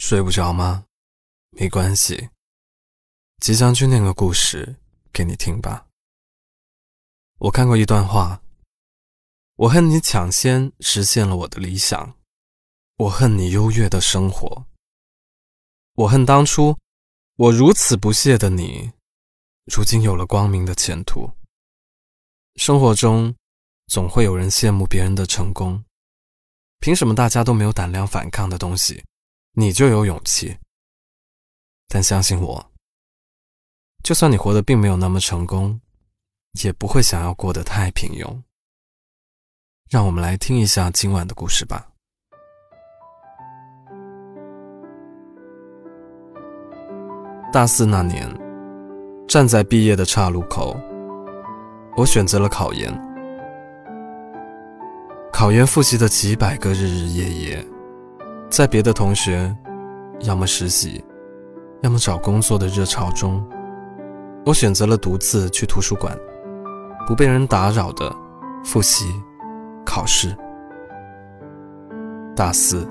睡不着吗？没关系，即将去念个故事给你听吧。我看过一段话：我恨你抢先实现了我的理想，我恨你优越的生活，我恨当初我如此不屑的你，如今有了光明的前途。生活中总会有人羡慕别人的成功，凭什么大家都没有胆量反抗的东西？你就有勇气，但相信我，就算你活得并没有那么成功，也不会想要过得太平庸。让我们来听一下今晚的故事吧。大四那年，站在毕业的岔路口，我选择了考研。考研复习的几百个日日夜夜。在别的同学要么实习，要么找工作的热潮中，我选择了独自去图书馆，不被人打扰的复习、考试。大四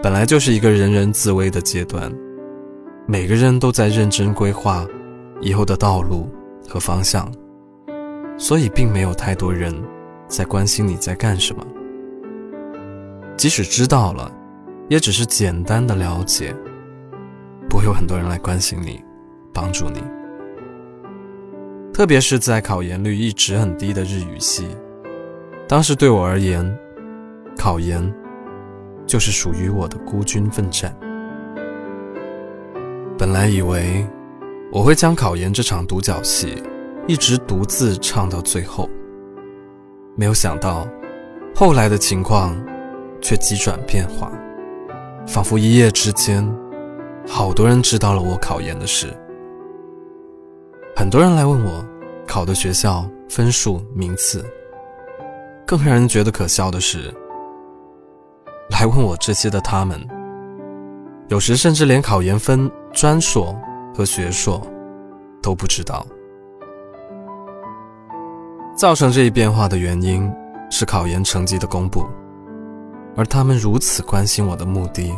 本来就是一个人人自危的阶段，每个人都在认真规划以后的道路和方向，所以并没有太多人在关心你在干什么。即使知道了，也只是简单的了解，不会有很多人来关心你，帮助你。特别是在考研率一直很低的日语系，当时对我而言，考研就是属于我的孤军奋战。本来以为我会将考研这场独角戏一直独自唱到最后，没有想到后来的情况。却急转变化，仿佛一夜之间，好多人知道了我考研的事。很多人来问我考的学校、分数、名次。更让人觉得可笑的是，来问我这些的他们，有时甚至连考研分专硕和学硕都不知道。造成这一变化的原因是考研成绩的公布。而他们如此关心我的目的，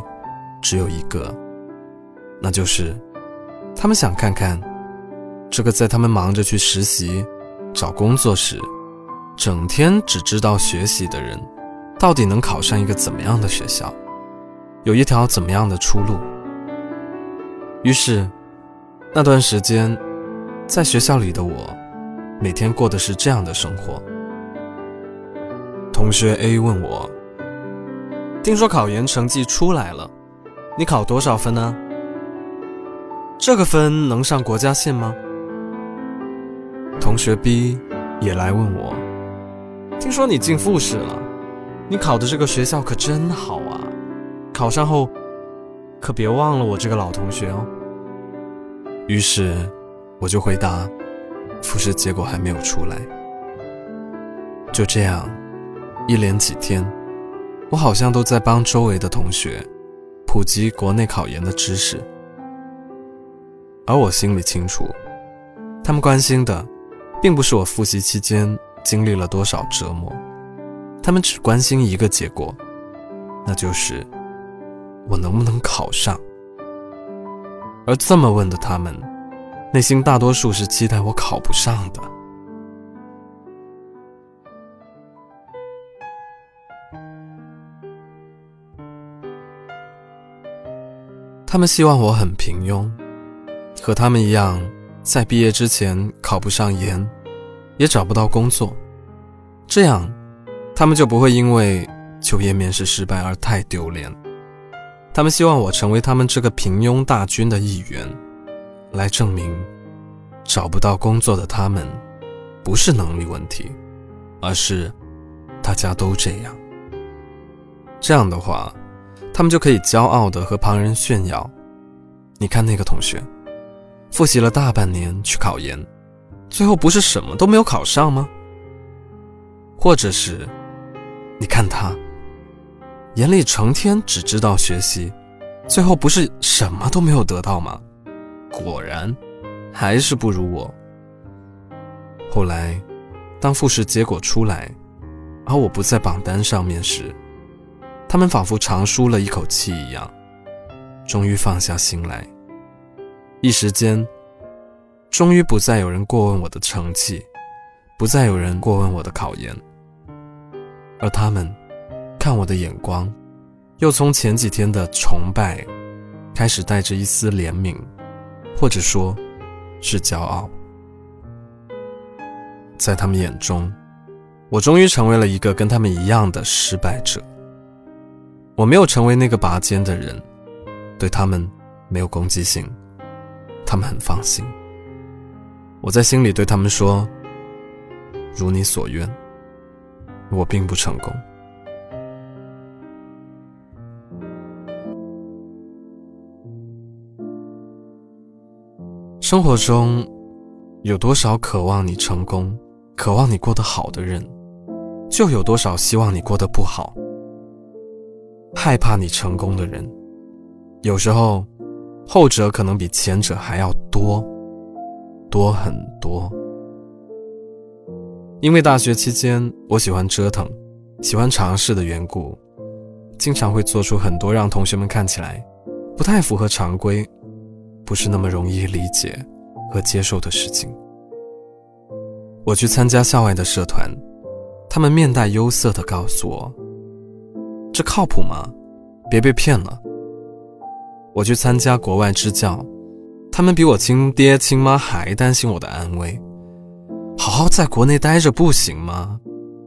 只有一个，那就是他们想看看这个在他们忙着去实习、找工作时，整天只知道学习的人，到底能考上一个怎么样的学校，有一条怎么样的出路。于是，那段时间，在学校里的我，每天过的是这样的生活。同学 A 问我。听说考研成绩出来了，你考多少分呢？这个分能上国家线吗？同学 B 也来问我，听说你进复试了，你考的这个学校可真好啊！考上后可别忘了我这个老同学哦。于是我就回答，复试结果还没有出来。就这样，一连几天。我好像都在帮周围的同学普及国内考研的知识，而我心里清楚，他们关心的并不是我复习期间经历了多少折磨，他们只关心一个结果，那就是我能不能考上。而这么问的他们，内心大多数是期待我考不上的。他们希望我很平庸，和他们一样，在毕业之前考不上研，也找不到工作，这样，他们就不会因为就业面试失败而太丢脸。他们希望我成为他们这个平庸大军的一员，来证明，找不到工作的他们，不是能力问题，而是大家都这样。这样的话。他们就可以骄傲地和旁人炫耀：“你看那个同学，复习了大半年去考研，最后不是什么都没有考上吗？”或者是：“你看他，眼里成天只知道学习，最后不是什么都没有得到吗？果然，还是不如我。”后来，当复试结果出来，而我不在榜单上面时，他们仿佛长舒了一口气一样，终于放下心来，一时间，终于不再有人过问我的成绩，不再有人过问我的考研，而他们看我的眼光，又从前几天的崇拜，开始带着一丝怜悯，或者说，是骄傲。在他们眼中，我终于成为了一个跟他们一样的失败者。我没有成为那个拔尖的人，对他们没有攻击性，他们很放心。我在心里对他们说：“如你所愿，我并不成功。”生活中有多少渴望你成功、渴望你过得好的人，就有多少希望你过得不好。害怕你成功的人，有时候，后者可能比前者还要多，多很多。因为大学期间我喜欢折腾，喜欢尝试的缘故，经常会做出很多让同学们看起来不太符合常规、不是那么容易理解和接受的事情。我去参加校外的社团，他们面带忧色地告诉我。这靠谱吗？别被骗了。我去参加国外支教，他们比我亲爹亲妈还担心我的安危。好好在国内待着不行吗？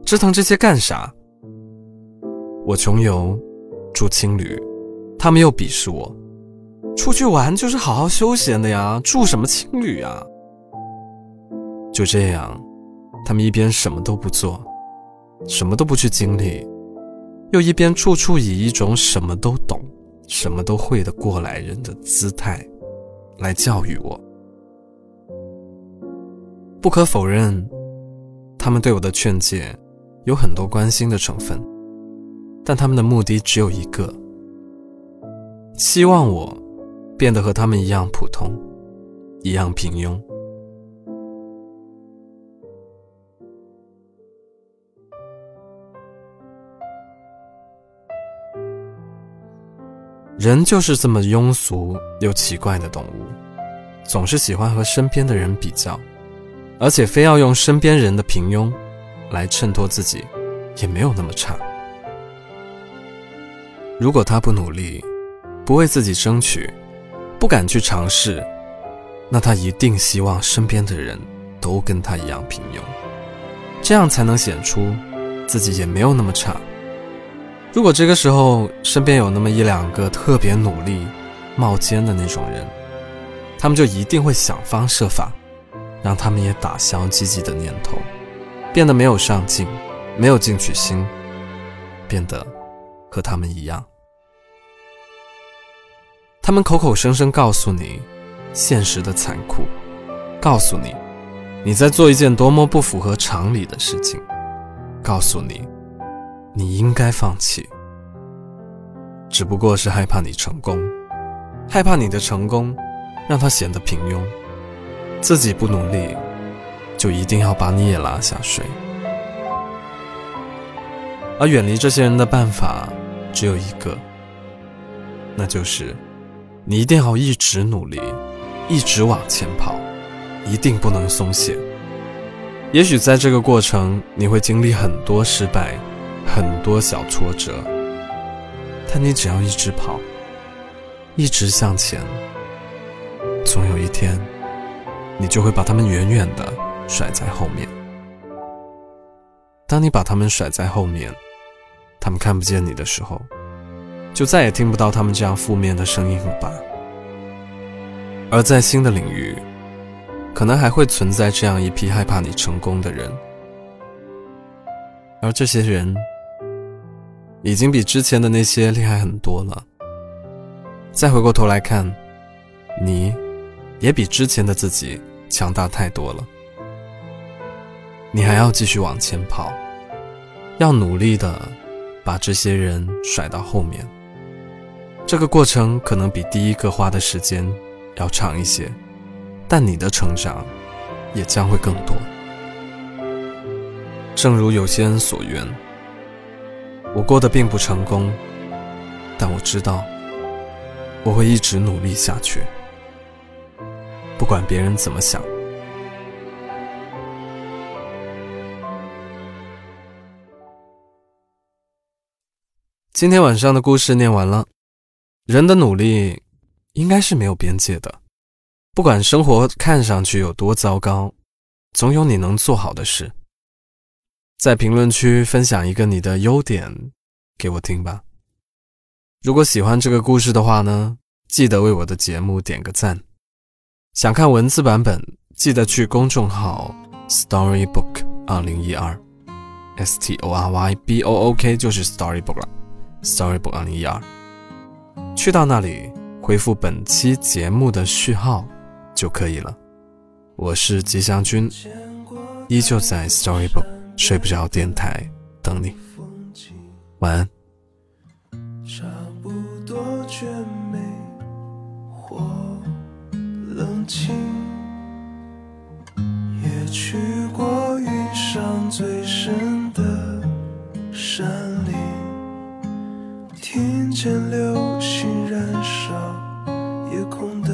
折腾这些干啥？我穷游，住青旅，他们又鄙视我。出去玩就是好好休闲的呀，住什么青旅啊？就这样，他们一边什么都不做，什么都不去经历。又一边处处以一种什么都懂、什么都会的过来人的姿态，来教育我。不可否认，他们对我的劝诫有很多关心的成分，但他们的目的只有一个：希望我变得和他们一样普通，一样平庸。人就是这么庸俗又奇怪的动物，总是喜欢和身边的人比较，而且非要用身边人的平庸来衬托自己，也没有那么差。如果他不努力，不为自己争取，不敢去尝试，那他一定希望身边的人都跟他一样平庸，这样才能显出自己也没有那么差。如果这个时候身边有那么一两个特别努力、冒尖的那种人，他们就一定会想方设法，让他们也打消积极的念头，变得没有上进、没有进取心，变得和他们一样。他们口口声声告诉你现实的残酷，告诉你你在做一件多么不符合常理的事情，告诉你。你应该放弃，只不过是害怕你成功，害怕你的成功让他显得平庸，自己不努力，就一定要把你也拉下水。而远离这些人的办法只有一个，那就是你一定要一直努力，一直往前跑，一定不能松懈。也许在这个过程，你会经历很多失败。很多小挫折，但你只要一直跑，一直向前，总有一天，你就会把他们远远的甩在后面。当你把他们甩在后面，他们看不见你的时候，就再也听不到他们这样负面的声音了吧？而在新的领域，可能还会存在这样一批害怕你成功的人，而这些人。已经比之前的那些厉害很多了。再回过头来看，你，也比之前的自己强大太多了。你还要继续往前跑，要努力的把这些人甩到后面。这个过程可能比第一个花的时间要长一些，但你的成长也将会更多。正如有些人所愿。我过得并不成功，但我知道，我会一直努力下去，不管别人怎么想。今天晚上的故事念完了，人的努力应该是没有边界的，不管生活看上去有多糟糕，总有你能做好的事。在评论区分享一个你的优点给我听吧。如果喜欢这个故事的话呢，记得为我的节目点个赞。想看文字版本，记得去公众号 Storybook 二零一二，S T O R Y B O O K 就是 Storybook 了。Storybook 二零一二，去到那里回复本期节目的序号就可以了。我是吉祥君，依旧在 Storybook 睡不着电台等你，晚安。差不多绝美或冷清，也去过云上最深的山林。听见流星燃烧夜空的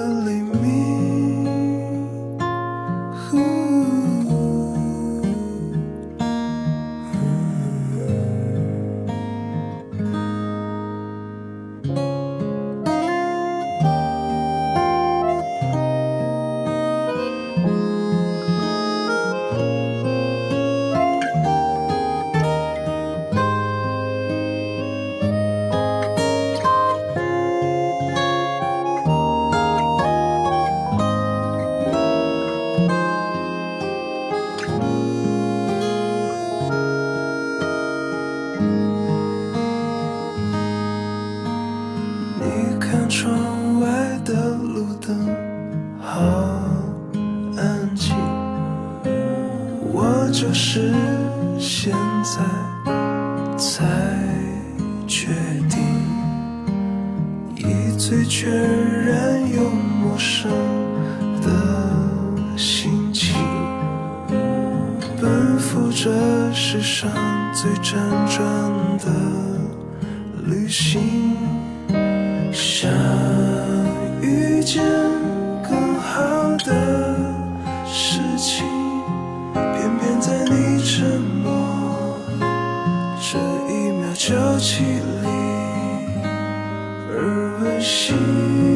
的黎明。最全然又陌生的心情，奔赴这世上最辗转的旅行，想遇见更好的事情。偏偏在你沉默这一秒就起离是